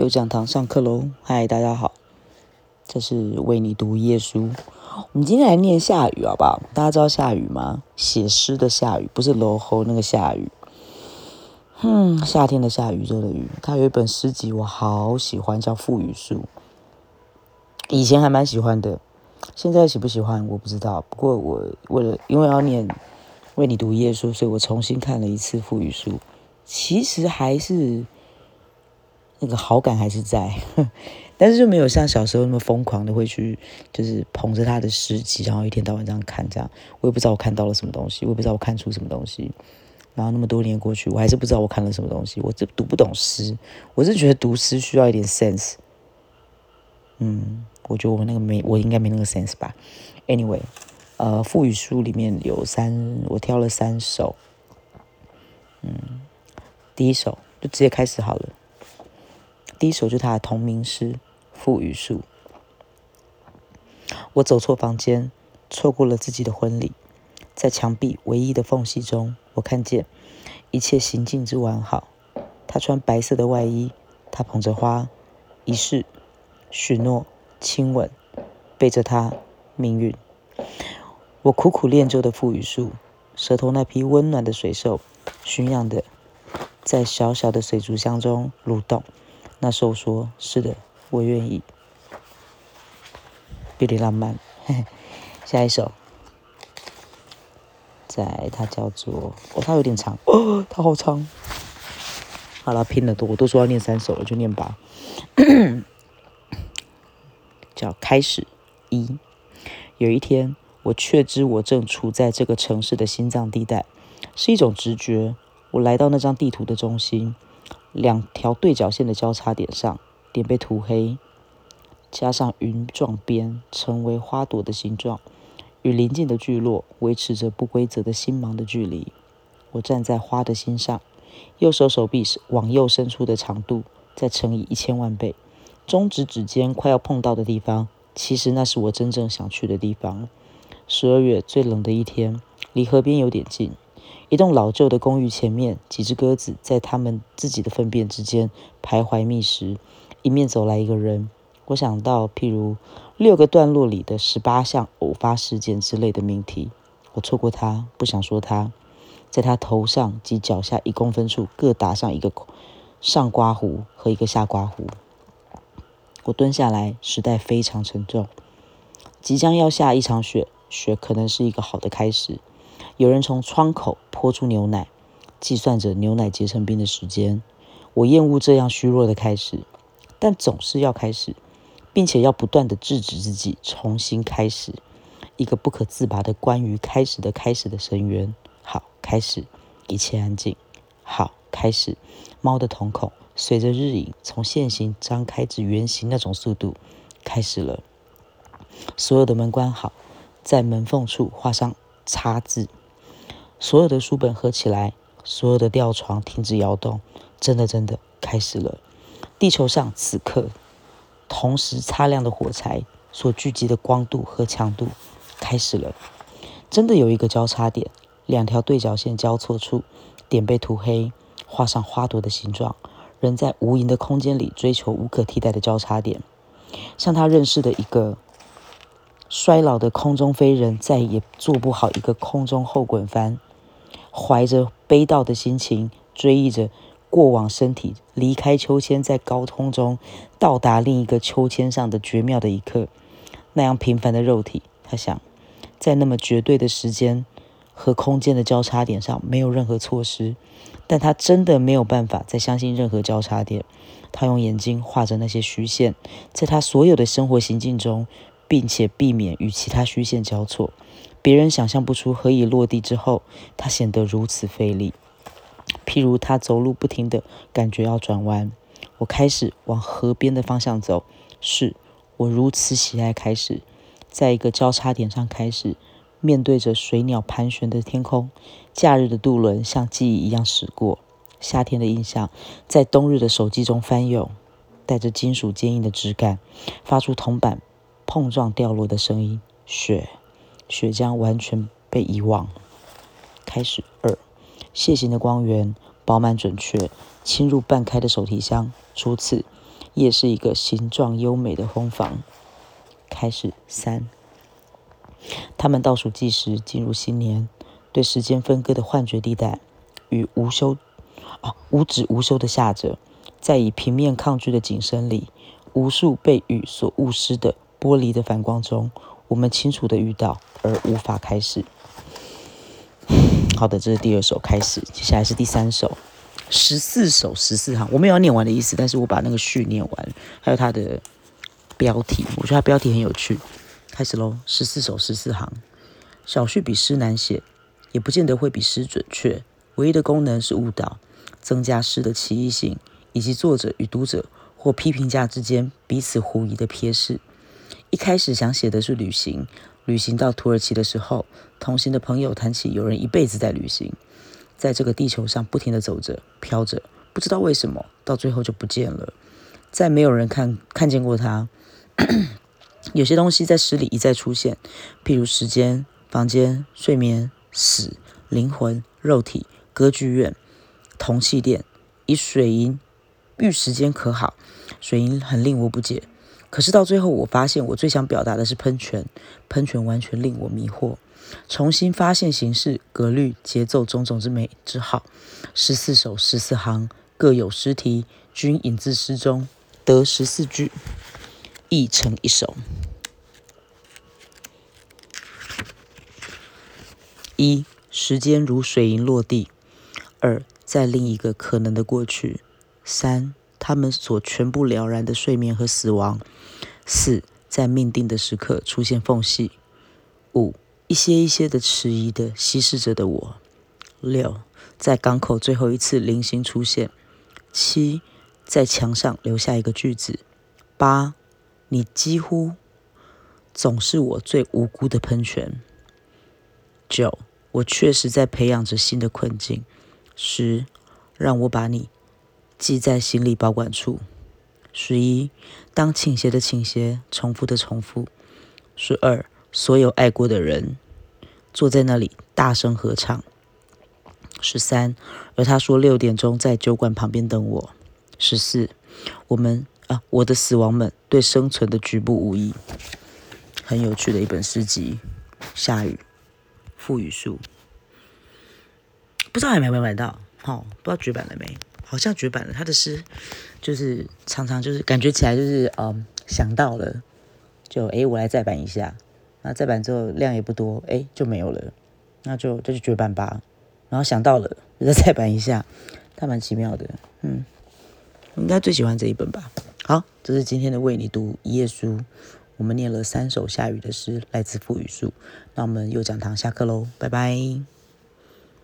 有讲堂上课喽！嗨，大家好，这是为你读夜书。我们今天来念下雨，好不好？大家知道下雨吗？写诗的下雨，不是楼后那个下雨。嗯，夏天的下雨，热的雨。他有一本诗集，我好喜欢，叫《赋予树》。以前还蛮喜欢的，现在喜不喜欢我不知道。不过我为了因为要念为你读夜书，所以我重新看了一次《赋予树》。其实还是那个好感还是在，但是就没有像小时候那么疯狂的会去，就是捧着他的诗集，然后一天到晚这样看这样。我也不知道我看到了什么东西，我也不知道我看出什么东西。然后那么多年过去，我还是不知道我看了什么东西。我这读不懂诗，我是觉得读诗需要一点 sense。嗯，我觉得我那个没，我应该没那个 sense 吧。Anyway，呃，赋予书里面有三，我挑了三首。嗯。第一首就直接开始好了。第一首就是他的同名诗《赋予树》。我走错房间，错过了自己的婚礼，在墙壁唯一的缝隙中，我看见一切行径之完好。他穿白色的外衣，他捧着花，仪式、许诺、亲吻，背着他，命运。我苦苦练就的赋予术，舌头那匹温暖的水兽，驯养的。在小小的水族箱中蠕动，那时候说：“是的，我愿意。”有点浪漫。下一首，在它叫做哦，它有点长哦，它好长。好了，拼了多，我都说要念三首了，就念吧。叫开始一。有一天，我确知我正处在这个城市的心脏地带，是一种直觉。我来到那张地图的中心，两条对角线的交叉点上，点被涂黑，加上云状边，成为花朵的形状，与邻近的聚落维持着不规则的星芒的距离。我站在花的心上，右手手臂是往右伸出的长度，再乘以一千万倍，中指指尖快要碰到的地方，其实那是我真正想去的地方。十二月最冷的一天，离河边有点近。一栋老旧的公寓前面，几只鸽子在它们自己的粪便之间徘徊觅食。迎面走来一个人，我想到譬如六个段落里的十八项偶发事件之类的命题。我错过他，不想说他。在他头上及脚下一公分处各打上一个上刮胡和一个下刮胡。我蹲下来，时代非常沉重，即将要下一场雪，雪可能是一个好的开始。有人从窗口泼出牛奶，计算着牛奶结成冰的时间。我厌恶这样虚弱的开始，但总是要开始，并且要不断的制止自己重新开始。一个不可自拔的关于开始的开始的深渊。好，开始，一切安静。好，开始。猫的瞳孔随着日影从线形张开至圆形那种速度，开始了。所有的门关好，在门缝处画上叉字。所有的书本合起来，所有的吊床停止摇动，真的真的开始了。地球上此刻同时擦亮的火柴所聚集的光度和强度开始了。真的有一个交叉点，两条对角线交错处，点被涂黑，画上花朵的形状。人在无垠的空间里追求无可替代的交叉点，像他认识的一个。衰老的空中飞人再也做不好一个空中后滚翻。怀着悲悼的心情，追忆着过往身体离开秋千，在高空中到达另一个秋千上的绝妙的一刻。那样平凡的肉体，他想，在那么绝对的时间和空间的交叉点上，没有任何措施。但他真的没有办法再相信任何交叉点。他用眼睛画着那些虚线，在他所有的生活行径中，并且避免与其他虚线交错。别人想象不出何以落地之后，他显得如此费力。譬如他走路不停的感觉要转弯。我开始往河边的方向走，是我如此喜爱开始，在一个交叉点上开始，面对着水鸟盘旋的天空。假日的渡轮像记忆一样驶过，夏天的印象在冬日的手机中翻涌，带着金属坚硬的质感，发出铜板碰撞掉落的声音。雪。血浆完全被遗忘。开始二，楔形的光源饱满准确，侵入半开的手提箱。初次，也是一个形状优美的烘房。开始三，他们倒数计时进入新年，对时间分割的幻觉地带与无休啊无止无休的下着，在以平面抗拒的景深里，无数被雨所误失的玻璃的反光中，我们清楚的遇到而无法开始。好的，这是第二首开始，接下来是第三首，十四首十四行，我没有要念完的意思，但是我把那个序念完，还有它的标题，我觉得它标题很有趣。开始喽，十四首十四行，小序比诗难写，也不见得会比诗准确，唯一的功能是误导，增加诗的奇异性，以及作者与读者或批评家之间彼此狐疑的瞥视。一开始想写的是旅行。旅行到土耳其的时候，同行的朋友谈起有人一辈子在旅行，在这个地球上不停地走着、飘着，不知道为什么，到最后就不见了，再没有人看看见过他。有些东西在诗里一再出现，譬如时间、房间、睡眠、死、灵魂、肉体、歌剧院、铜器店，以水银遇时间可好？水银很令我不解。可是到最后，我发现我最想表达的是喷泉，喷泉完全令我迷惑。重新发现形式、格律、节奏种种之美之好。十四首十四行，各有诗题，均引自诗中，得十四句，译成一首。一，时间如水银落地；二，在另一个可能的过去；三。他们所全部了然的睡眠和死亡。四，在命定的时刻出现缝隙。五，一些一些的迟疑的稀释着的我。六，在港口最后一次零星出现。七，在墙上留下一个句子。八，你几乎总是我最无辜的喷泉。九，我确实在培养着新的困境。十，让我把你。记在行李保管处。十一，当倾斜的倾斜，重复的重复。十二，所有爱过的人坐在那里大声合唱。十三，而他说六点钟在酒馆旁边等我。十四，我们啊，我的死亡们对生存的局部无益。很有趣的一本诗集。下雨，赋予树，不知道还没没买到？好，不知道绝版了没？好像绝版了，他的诗就是常常就是感觉起来就是嗯想到了，就诶，我来再版一下，那再版之后量也不多，诶，就没有了，那就这就绝版吧。然后想到了，再再版一下，他蛮奇妙的，嗯，应该最喜欢这一本吧。好，这是今天的为你读一页书，我们念了三首下雨的诗，来自傅雨树。那我们又讲堂下课喽，拜拜。